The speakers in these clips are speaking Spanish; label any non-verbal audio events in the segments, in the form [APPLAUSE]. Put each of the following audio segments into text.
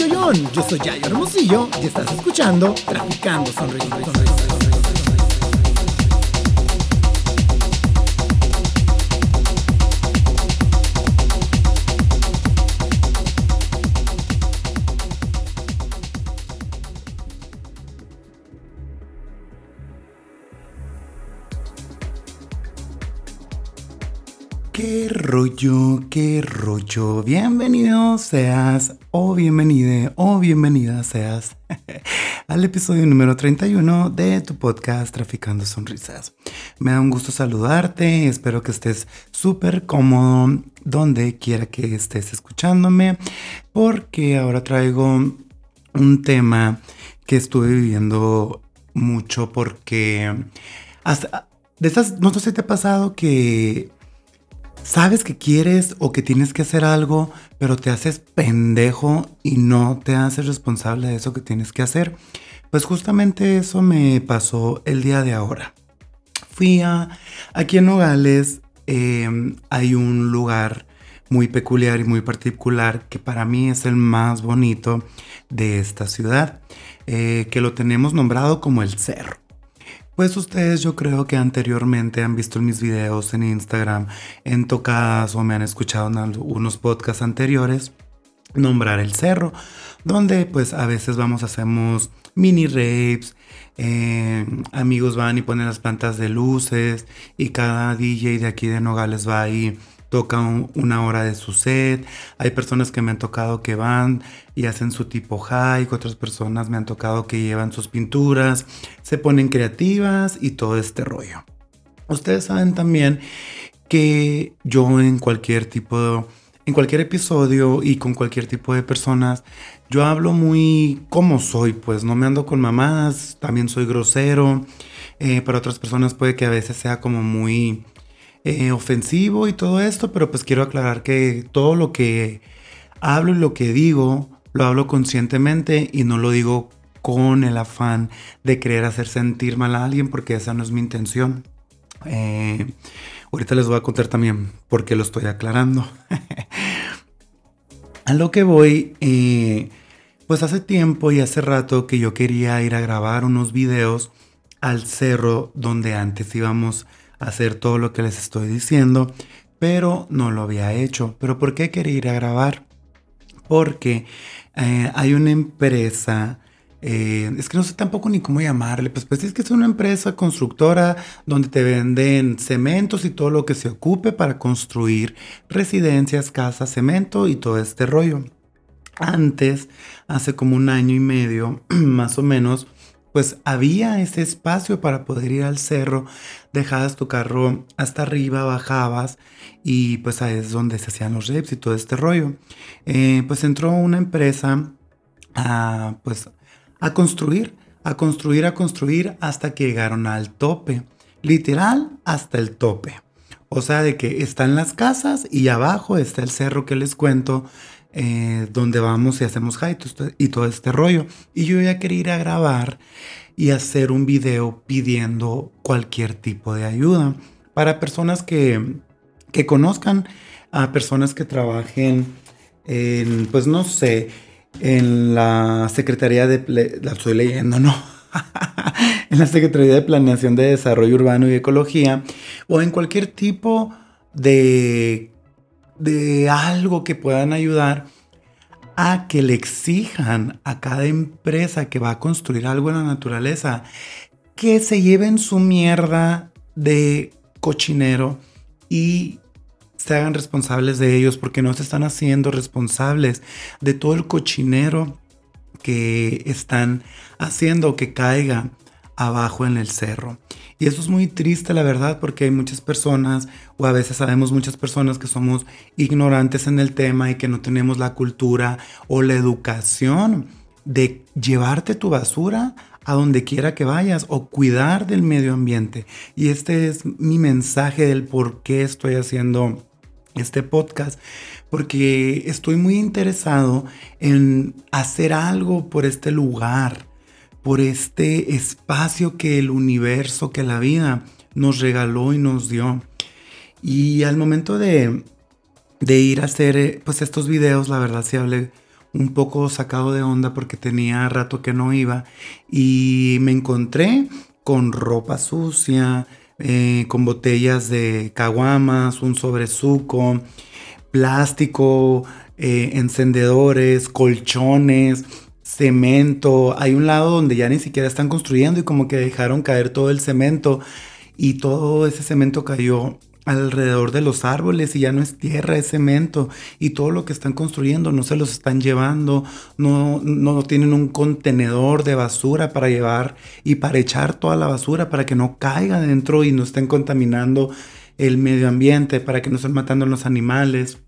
Yo soy Yayo Hermosillo y estás escuchando Traficando Sonrisas. ¿Qué rollo? ¿Qué rollo? Bienvenido seas o bienvenida o bienvenida seas [LAUGHS] al episodio número 31 de tu podcast Traficando Sonrisas. Me da un gusto saludarte, espero que estés súper cómodo donde quiera que estés escuchándome, porque ahora traigo un tema que estuve viviendo mucho porque hasta de estas, no sé si te ha pasado que sabes que quieres o que tienes que hacer algo, pero te haces pendejo y no te haces responsable de eso que tienes que hacer. Pues justamente eso me pasó el día de ahora. Fui a, aquí en Nogales, em, hay un lugar muy peculiar y muy particular que para mí es el más bonito de esta ciudad, eh, que lo tenemos nombrado como el Cerro. Pues ustedes yo creo que anteriormente han visto mis videos en Instagram, en tocadas o me han escuchado en algunos podcasts anteriores nombrar el cerro, donde pues a veces vamos, hacemos mini rapes, eh, amigos van y ponen las plantas de luces y cada DJ de aquí de Nogales va ahí toca una hora de su set. Hay personas que me han tocado que van y hacen su tipo hike, otras personas me han tocado que llevan sus pinturas, se ponen creativas y todo este rollo. Ustedes saben también que yo en cualquier tipo de, en cualquier episodio y con cualquier tipo de personas, yo hablo muy como soy, pues no me ando con mamás, también soy grosero. Eh, para otras personas puede que a veces sea como muy eh, ofensivo y todo esto, pero pues quiero aclarar que todo lo que hablo y lo que digo, lo hablo conscientemente y no lo digo con el afán de querer hacer sentir mal a alguien porque esa no es mi intención. Eh, ahorita les voy a contar también por qué lo estoy aclarando. [LAUGHS] a lo que voy, eh, pues hace tiempo y hace rato que yo quería ir a grabar unos videos al cerro donde antes íbamos hacer todo lo que les estoy diciendo, pero no lo había hecho. ¿Pero por qué quería ir a grabar? Porque eh, hay una empresa, eh, es que no sé tampoco ni cómo llamarle, pues, pues es que es una empresa constructora donde te venden cementos y todo lo que se ocupe para construir residencias, casas, cemento y todo este rollo. Antes, hace como un año y medio, [CLEARS THROAT] más o menos, pues había ese espacio para poder ir al cerro, dejabas tu carro hasta arriba, bajabas y pues ahí es donde se hacían los reps y todo este rollo. Eh, pues entró una empresa a, pues, a construir, a construir, a construir hasta que llegaron al tope, literal hasta el tope. O sea, de que están las casas y abajo está el cerro que les cuento, eh, donde vamos y hacemos hike y todo este rollo. Y yo ya quería ir a grabar y hacer un video pidiendo cualquier tipo de ayuda para personas que, que conozcan a personas que trabajen en, pues no sé, en la Secretaría de... La estoy leyendo, ¿no? [LAUGHS] en la Secretaría de Planeación de Desarrollo Urbano y Ecología o en cualquier tipo de de algo que puedan ayudar a que le exijan a cada empresa que va a construir algo en la naturaleza que se lleven su mierda de cochinero y se hagan responsables de ellos porque no se están haciendo responsables de todo el cochinero que están haciendo que caiga abajo en el cerro. Y eso es muy triste, la verdad, porque hay muchas personas, o a veces sabemos muchas personas que somos ignorantes en el tema y que no tenemos la cultura o la educación de llevarte tu basura a donde quiera que vayas o cuidar del medio ambiente. Y este es mi mensaje del por qué estoy haciendo este podcast, porque estoy muy interesado en hacer algo por este lugar por este espacio que el universo, que la vida nos regaló y nos dio. Y al momento de, ir a hacer eh, pues estos videos, la verdad sí hablé un poco sacado de onda porque tenía rato que no iba y me encontré con ropa sucia, eh, con botellas de caguamas, un sobresuco, plástico, eh, encendedores, colchones, cemento. Hay un lado donde ya ni siquiera están construyendo y como que dejaron caer todo el cemento y todo ese cemento cayó alrededor de los árboles y ya no es tierra, es cemento y todo lo que están construyendo no se los están llevando, no, no tienen un contenedor de basura para llevar y para echar toda la basura para que no caiga dentro y no estén contaminando el medio ambiente, para que no estén matando a los animales.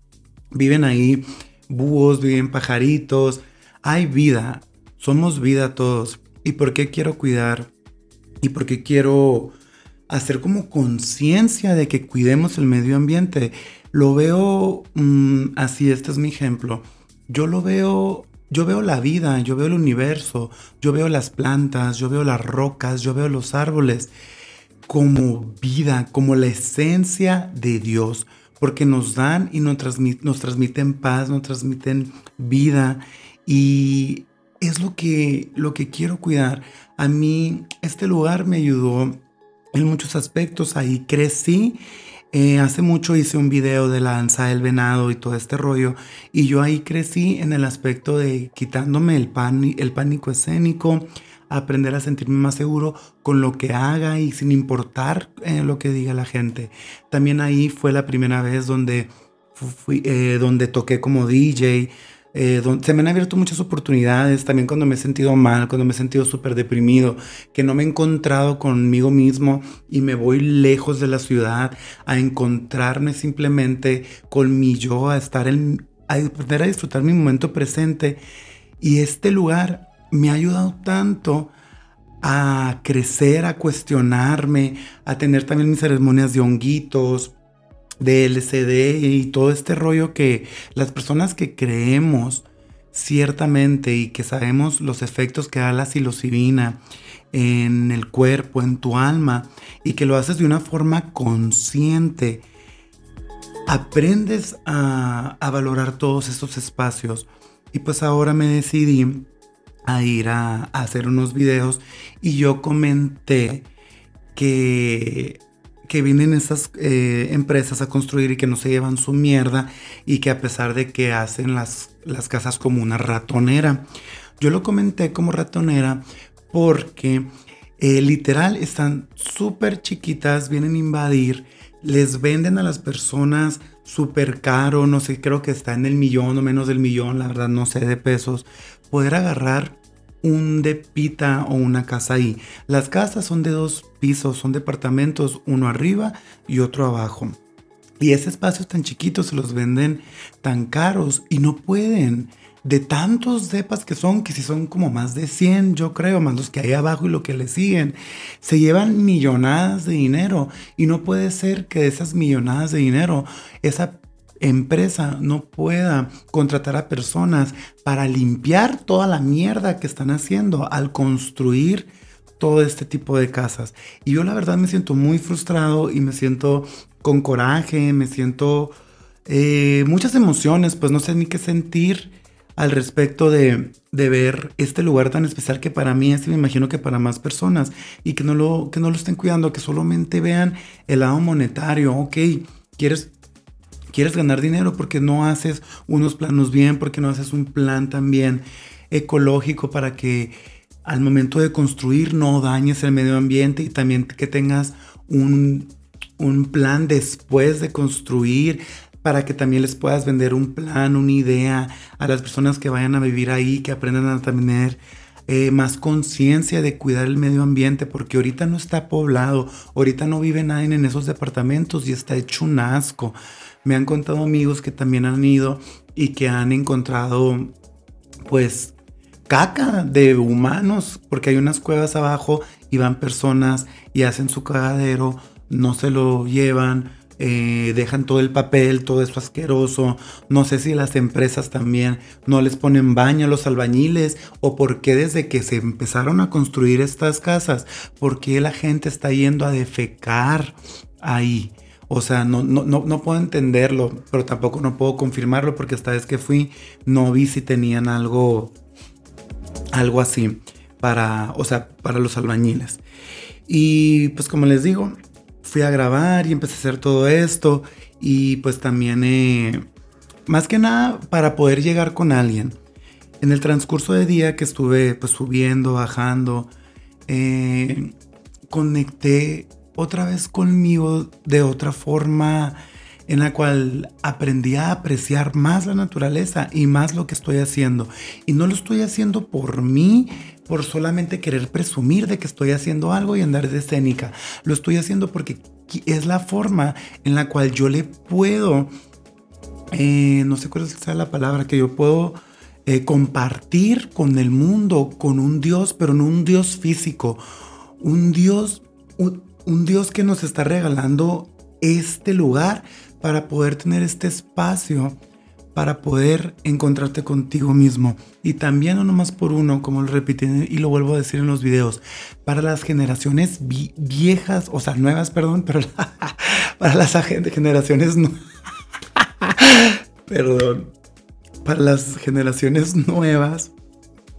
Viven ahí búhos, viven pajaritos, hay vida, somos vida todos. ¿Y por qué quiero cuidar? ¿Y por qué quiero hacer como conciencia de que cuidemos el medio ambiente? Lo veo mm, así, este es mi ejemplo. Yo lo veo, yo veo la vida, yo veo el universo, yo veo las plantas, yo veo las rocas, yo veo los árboles como vida, como la esencia de Dios, porque nos dan y nos, nos transmiten paz, nos transmiten vida y es lo que, lo que quiero cuidar. A mí este lugar me ayudó en muchos aspectos. Ahí crecí. Eh, hace mucho hice un video de la danza del venado y todo este rollo. Y yo ahí crecí en el aspecto de quitándome el, el pánico escénico, aprender a sentirme más seguro con lo que haga y sin importar eh, lo que diga la gente. También ahí fue la primera vez donde, fui, eh, donde toqué como DJ, eh, se me han abierto muchas oportunidades, también cuando me he sentido mal, cuando me he sentido súper deprimido, que no me he encontrado conmigo mismo y me voy lejos de la ciudad a encontrarme simplemente con mi yo, a estar en, a aprender a disfrutar mi momento presente. Y este lugar me ha ayudado tanto a crecer, a cuestionarme, a tener también mis ceremonias de honguitos, de LCD y todo este rollo que las personas que creemos ciertamente y que sabemos los efectos que da la psilocibina en el cuerpo, en tu alma, y que lo haces de una forma consciente, aprendes a, valorar todos esos espacios. Y pues ahora me decidí a ir a hacer unos videos y yo comenté que que vienen estas eh, empresas a construir y que no se llevan su mierda y que a pesar de que hacen las, las casas como una ratonera. Yo lo comenté como ratonera porque eh, literal están súper chiquitas, vienen a invadir, les venden a las personas súper caro, no sé, creo que está en el millón o menos del millón, la verdad no sé de pesos, poder agarrar un depita o una casa ahí. Las casas son de dos pisos, son departamentos, uno arriba y otro abajo. Y ese espacio tan chiquito se los venden tan caros y no pueden. De tantos depas que son, que si son como más de 100, yo creo, más los que hay abajo y lo que le siguen, se llevan millonadas de dinero. Y no puede ser que de esas millonadas de dinero, esa empresa no pueda contratar a personas para limpiar toda la mierda que están haciendo al construir todo este tipo de casas. Y yo la verdad me siento muy frustrado y me siento con coraje, me siento eh, muchas emociones, pues no sé ni qué sentir al respecto de, de, ver este lugar tan especial que para mí es y me imagino que para más personas y que no lo, que no lo estén cuidando, que solamente vean el lado monetario, ok, quieres quieres ganar dinero porque no haces unos planos bien, porque no haces un plan también ecológico para que al momento de construir no dañes el medio ambiente y también que tengas un, un plan después de construir para que también les puedas vender un plan, una idea a las personas que vayan a vivir ahí, que aprendan a tener eh, más conciencia de cuidar el medio ambiente, porque ahorita no está poblado, ahorita no vive nadie en esos departamentos y está hecho un asco. Me han contado amigos que también han ido y que han encontrado pues caca de humanos, porque hay unas cuevas abajo y van personas y hacen su cagadero, no se lo llevan, eh, dejan todo el papel, todo eso asqueroso. No sé si las empresas también no les ponen baño a los albañiles o por qué desde que se empezaron a construir estas casas, por qué la gente está yendo a defecar ahí. O sea, no, no, no, no, puedo entenderlo, pero tampoco no puedo confirmarlo porque esta vez que fui no vi si tenían algo, algo así para, o sea, para los albañiles. Y pues como les digo, fui a grabar y empecé a hacer todo esto y pues también, eh, más que nada, para poder llegar con alguien. En el transcurso de día que estuve pues subiendo, bajando, eh, conecté otra vez conmigo de otra forma en la cual aprendí a apreciar más la naturaleza y más lo que estoy haciendo. Y no lo estoy haciendo por mí, por solamente querer presumir de que estoy haciendo algo y andar de escénica. Lo estoy haciendo porque es la forma en la cual yo le puedo, eh, no sé cuál sea la palabra, que yo puedo eh, compartir con el mundo, con un Dios, pero no un Dios físico, un Dios, Dios que nos está regalando este lugar para poder tener este espacio para poder encontrarte contigo mismo. Y también no nomás por uno, como lo repetí y lo vuelvo a decir en los videos, para las generaciones viejas, o sea, nuevas, perdón, pero [LAUGHS] para las generaciones [LAUGHS] perdón, para las generaciones nuevas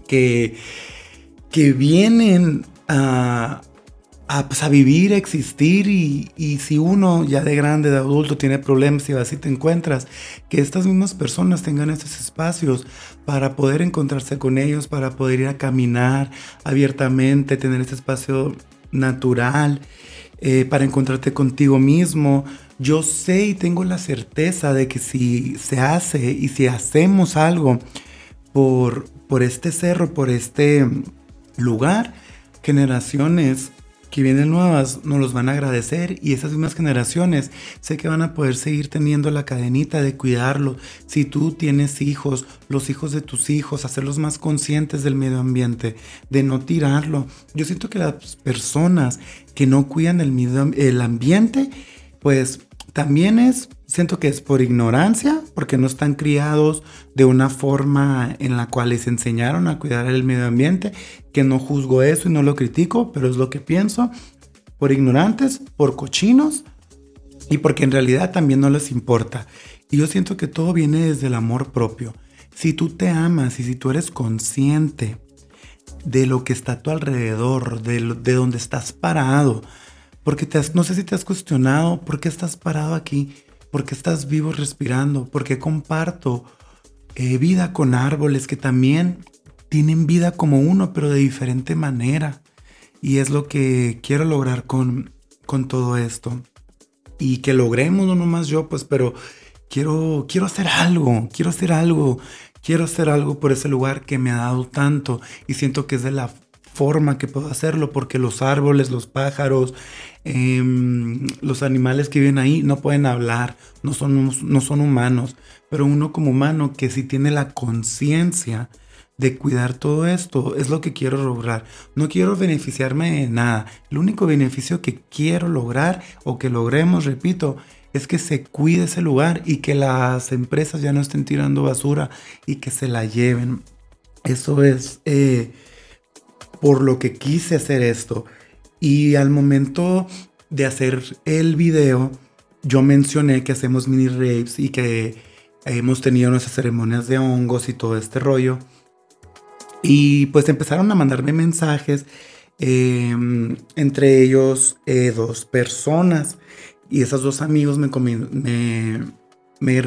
que, que vienen a, pues, a, vivir, a existir y, y, si uno ya de grande, de adulto, tiene problemas y así te encuentras, que estas mismas personas tengan estos espacios para poder encontrarse con ellos, para poder ir a caminar abiertamente, tener este espacio natural, eh, para encontrarte contigo mismo. Yo sé y tengo la certeza de que si se hace y si hacemos algo por, por este cerro, por este lugar, generaciones que vienen nuevas nos los van a agradecer y esas mismas generaciones sé que van a poder seguir teniendo la cadenita de cuidarlo. Si tú tienes hijos, los hijos de tus hijos, hacerlos más conscientes del medio ambiente, de no tirarlo. Yo siento que las personas que no cuidan el, medio, el ambiente, pues también es, siento que es por ignorancia, porque no están criados de una forma en la cual les enseñaron a cuidar el medio ambiente, que no juzgo eso y no lo critico, pero es lo que pienso, por ignorantes, por cochinos y porque en realidad también no les importa. Y yo siento que todo viene desde el amor propio. Si tú te amas y si tú eres consciente de lo que está a tu alrededor, de, de donde estás parado, porque te no sé si te has cuestionado por qué estás parado aquí, por qué estás vivo respirando, por qué comparto eh, vida con árboles que también tienen vida como uno, pero de diferente manera. Y es lo que quiero lograr con, con todo esto. Y que logremos, no nomás yo, pues, pero quiero, quiero hacer algo, quiero hacer algo, quiero hacer algo por ese lugar que me ha dado tanto y siento que es de la forma que puedo hacerlo porque los árboles, los pájaros, em, los animales que viven ahí no pueden hablar, no son, no son humanos, pero uno como humano que si tiene la conciencia de cuidar todo esto es lo que quiero lograr. No quiero beneficiarme de nada. El único beneficio que quiero lograr o que logremos, repito, es que se cuide ese lugar y que las empresas ya no estén tirando basura y que se la lleven. Eso es eh, por lo que quise hacer esto. Y al momento de hacer el video, yo mencioné que hacemos mini raves y que hemos tenido nuestras ceremonias de hongos y todo este rollo. Y pues empezaron a mandarme mensajes, em, entre ellos eh, dos personas. Y esos dos amigos me, me, me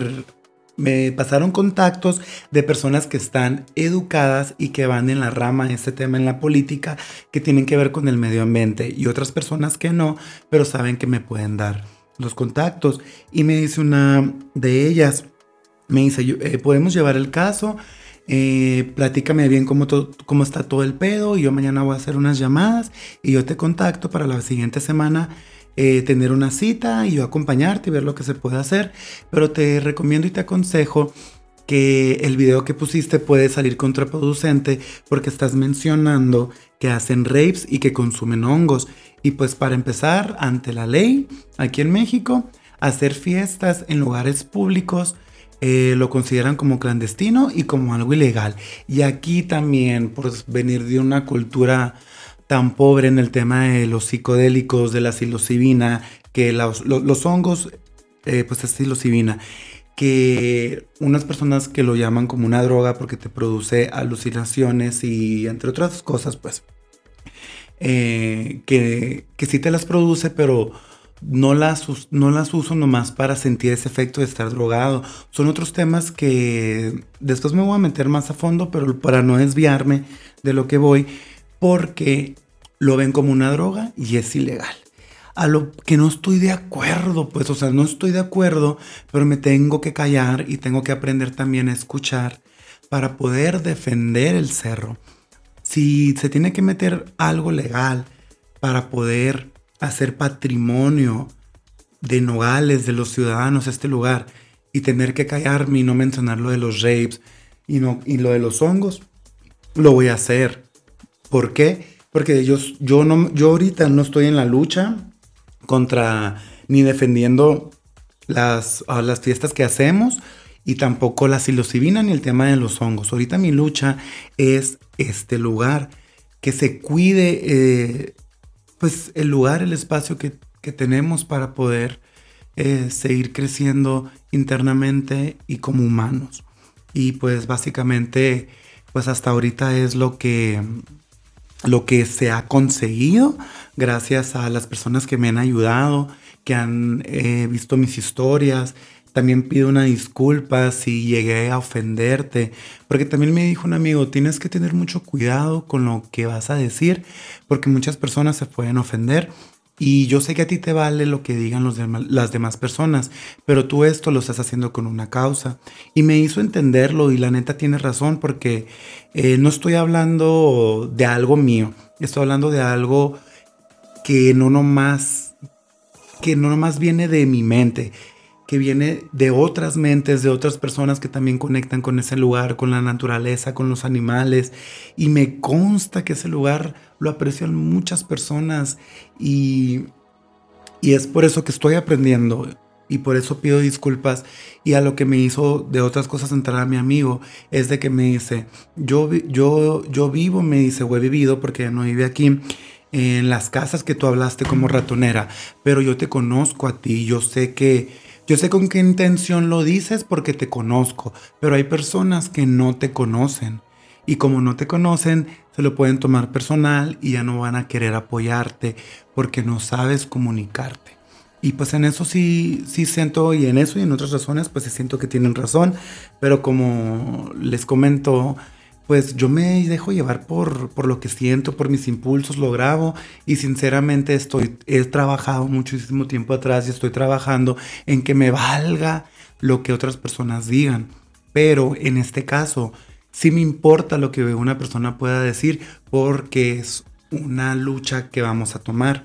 me pasaron contactos de personas que están educadas y que van en la rama de este tema en la política que tienen que ver con el medio ambiente y otras personas que no, pero saben que me pueden dar los contactos. Y me dice una de ellas, me dice, eh, podemos llevar el caso, eh, platícame bien cómo, cómo está todo el pedo y yo mañana voy a hacer unas llamadas y yo te contacto para la siguiente semana eh, tener una cita y yo acompañarte y ver lo que se puede hacer. Pero te recomiendo y te aconsejo que el video que pusiste puede salir contraproducente porque estás mencionando que hacen rapes y que consumen hongos. Y pues para empezar, ante la ley, aquí en México, hacer fiestas en lugares públicos eh, lo consideran como clandestino y como algo ilegal. Y aquí también, por venir de una cultura tan pobre en el tema de los psicodélicos, de la psilocibina, que los, hongos, eh, pues es psilocibina, que unas personas que lo llaman como una droga porque te produce alucinaciones y entre otras cosas, pues, eh, que, que sí te las produce, pero no las, no las uso nomás para sentir ese efecto de estar drogado. Son otros temas que después me voy a meter más a fondo, pero para no desviarme de lo que voy, porque lo ven como una droga y es ilegal. A lo que no estoy de acuerdo, pues, o sea, no estoy de acuerdo, pero me tengo que callar y tengo que aprender también a escuchar para poder defender el cerro. Si se tiene que meter algo legal para poder hacer patrimonio de Nogales, de los ciudadanos, este lugar, y tener que callarme y no mencionar lo de los rapes y, no, y lo de los hongos, lo voy a hacer. ¿Por qué? Porque yo, yo, no, yo ahorita no estoy en la lucha contra ni defendiendo las, las fiestas que hacemos y tampoco la psilocibina ni el tema de los hongos. Ahorita mi lucha es este lugar, que se cuide eh, pues el lugar, el espacio que, tenemos para poder eh, seguir creciendo internamente y como humanos. Y pues básicamente, pues hasta ahorita es lo que, lo que se ha conseguido gracias a las personas que me han ayudado, que han eh, visto mis historias, también pido una disculpa si llegué a ofenderte, porque también me dijo un amigo, tienes que tener mucho cuidado con lo que vas a decir, porque muchas personas se pueden ofender. Y yo sé que a ti te vale lo que digan las demás personas, pero tú esto lo estás haciendo con una causa. Y me hizo entenderlo y la neta tiene razón porque eh, no estoy hablando de algo mío, estoy hablando de algo que no nomás, que no nomás viene de mi mente, que viene de otras mentes, de otras personas que también conectan con ese lugar, con la naturaleza, con los animales. Y me consta que ese lugar lo aprecian muchas personas y, y es por eso que estoy aprendiendo y por eso pido disculpas. Y a lo que me hizo de otras cosas entrar a mi amigo es de que me dice, yo, yo, yo vivo, me dice, o he vivido porque no vive aquí en las casas que tú hablaste como ratonera, pero yo te conozco a ti, yo sé que yo sé con qué intención lo dices porque te conozco, pero hay personas que no te conocen. Y como no te conocen, se lo pueden tomar personal y ya no van a querer apoyarte porque no sabes comunicarte. Y pues en eso sí, sí siento, y en eso y en otras razones, pues sí siento que tienen razón. Pero como les comento, pues yo me dejo llevar por, por lo que siento, por mis impulsos, lo grabo y sinceramente estoy, he trabajado muchísimo tiempo atrás y estoy trabajando en que me valga lo que otras personas digan. Pero en este caso, sí me importa lo que una persona pueda decir porque es una lucha que vamos a tomar.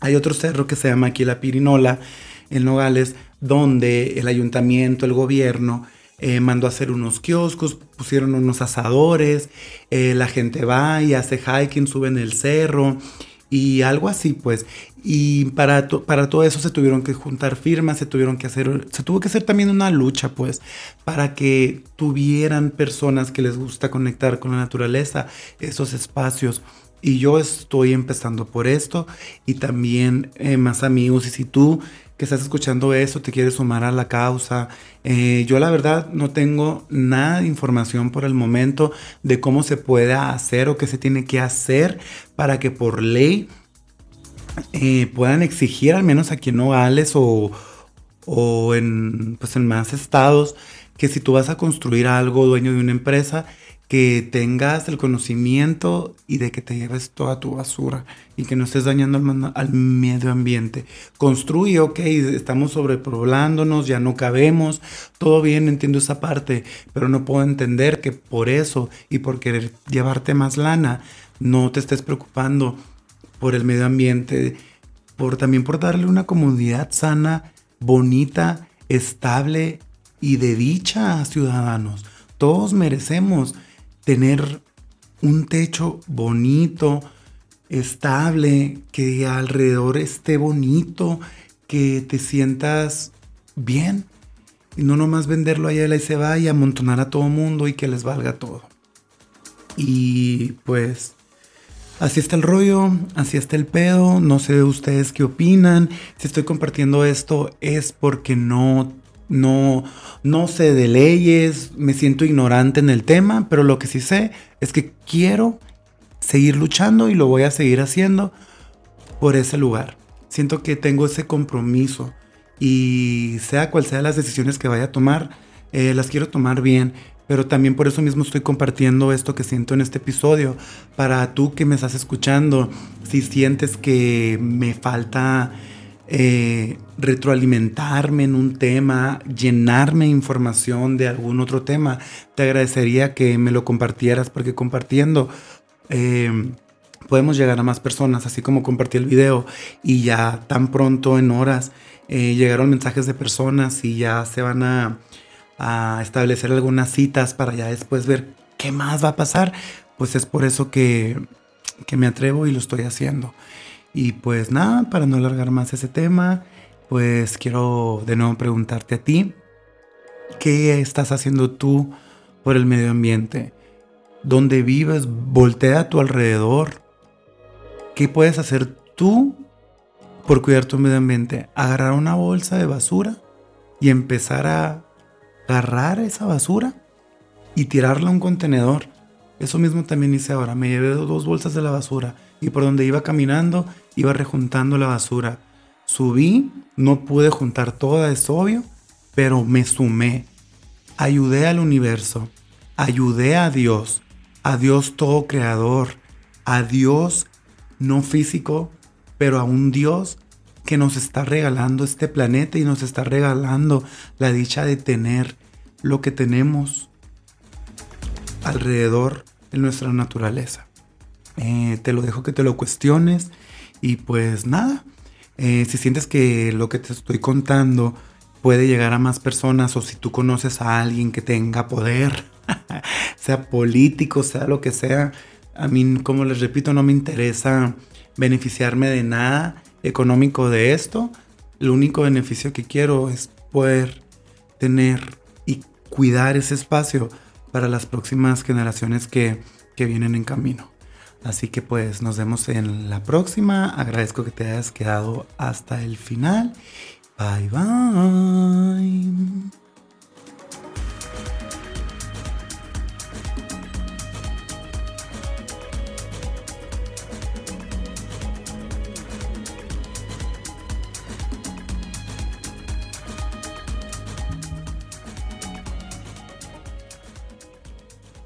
Hay otro cerro que se llama aquí la Pirinola, en Nogales, donde el ayuntamiento, el gobierno, eh, mandó a hacer unos kioscos, pusieron unos asadores, eh, la gente va y hace hiking, sube en el cerro y algo así pues. Y para, para todo eso se tuvieron que juntar firmas, se tuvieron que hacer, se tuvo que hacer también una lucha pues para que tuvieran personas que les gusta conectar con la naturaleza esos espacios. Y yo estoy empezando por esto y también eh, más amigos. Y si tú que estás escuchando eso, te quieres sumar a la causa. Eh, yo la verdad no tengo nada de información por el momento de cómo se puede hacer o qué se tiene que hacer para que por ley eh, puedan exigir, al menos aquí en Nogales o, o en, pues en más estados, que si tú vas a construir algo, dueño de una empresa, que tengas el conocimiento y de que te lleves toda tu basura y que no estés dañando al, medio ambiente. Construye, ok, estamos sobrepoblándonos, ya no cabemos, todo bien, entiendo esa parte, pero no puedo entender que por eso y por querer llevarte más lana, no te estés preocupando por el medio ambiente, por también por darle una comunidad sana, bonita, estable y de dicha a ciudadanos. Todos merecemos tener un techo bonito, estable, que alrededor esté bonito, que te sientas bien. Y no nomás venderlo allá y se va y amontonar a todo mundo y que les valga todo. Y pues Así está el rollo, así está el pedo, no sé ustedes qué opinan. Si estoy compartiendo esto es porque no no no sé de leyes, me siento ignorante en el tema, pero lo que sí sé es que quiero seguir luchando y lo voy a seguir haciendo por ese lugar. Siento que tengo ese compromiso y sea cual sea las decisiones que vaya a tomar, eh, las quiero tomar bien pero también por eso mismo estoy compartiendo esto que siento en este episodio. Para tú que me estás escuchando, si sientes que me falta eh, retroalimentarme en un tema, llenarme información de algún otro tema, te agradecería que me lo compartieras porque compartiendo... Eh, podemos llegar a más personas, así como compartí el video y ya tan pronto en horas eh, llegaron mensajes de personas y ya se van a a establecer algunas citas para ya después ver qué más va a pasar, pues es por eso que, que me atrevo y lo estoy haciendo. Y pues nada, para no alargar más ese tema, pues quiero de nuevo preguntarte a ti, ¿qué estás haciendo tú por el medio ambiente? ¿Dónde vives? Voltea a tu alrededor. ¿Qué puedes hacer tú por cuidar tu medio ambiente? Agarrar una bolsa de basura y empezar a agarrar esa basura y tirarla a un contenedor. Eso mismo también hice ahora. Me llevé dos bolsas de la basura y por donde iba caminando iba rejuntando la basura. Subí, no pude juntar toda, es obvio, pero me sumé. Ayudé al universo, ayudé a Dios, a Dios todo creador, a Dios no físico, pero a un Dios que nos está regalando este planeta y nos está regalando la dicha de tener lo que tenemos alrededor nuestra naturaleza. Eh, te lo dejo que te lo cuestiones y pues nada, eh, si sientes que lo que te estoy contando puede llegar a más personas o si tú conoces a alguien que tenga poder, [LAUGHS] sea político, sea lo que sea, a mí como les repito no me interesa beneficiarme de nada económico de esto. El único beneficio que quiero es poder tener y cuidar ese espacio para las próximas generaciones que, que vienen en camino. Así que pues nos vemos en la próxima. Agradezco que te hayas quedado hasta el final. Bye bye.